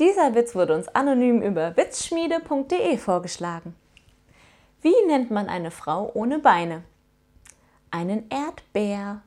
Dieser Witz wurde uns anonym über witzschmiede.de vorgeschlagen. Wie nennt man eine Frau ohne Beine? Einen Erdbär.